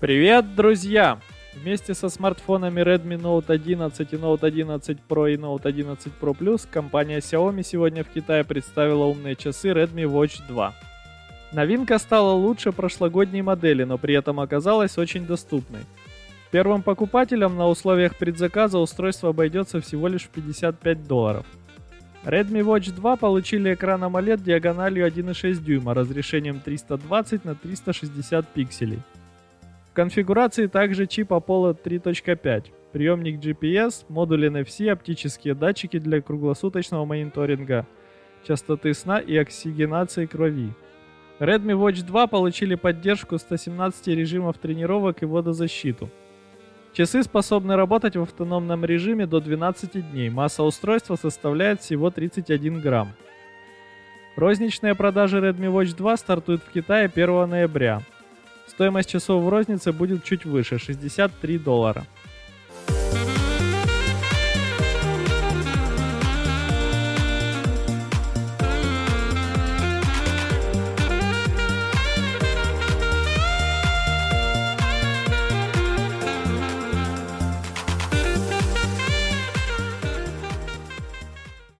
Привет, друзья! Вместе со смартфонами Redmi Note 11 и Note 11 Pro и Note 11 Pro Plus компания Xiaomi сегодня в Китае представила умные часы Redmi Watch 2. Новинка стала лучше прошлогодней модели, но при этом оказалась очень доступной. Первым покупателям на условиях предзаказа устройство обойдется всего лишь в 55 долларов. Redmi Watch 2 получили экран AMOLED диагональю 1,6 дюйма разрешением 320 на 360 пикселей. В конфигурации также чип Apollo 3.5, приемник GPS, модуль NFC, оптические датчики для круглосуточного мониторинга, частоты сна и оксигенации крови. Redmi Watch 2 получили поддержку 117 режимов тренировок и водозащиту. Часы способны работать в автономном режиме до 12 дней, масса устройства составляет всего 31 грамм. Розничные продажи Redmi Watch 2 стартуют в Китае 1 ноября. Стоимость часов в рознице будет чуть выше – 63 доллара.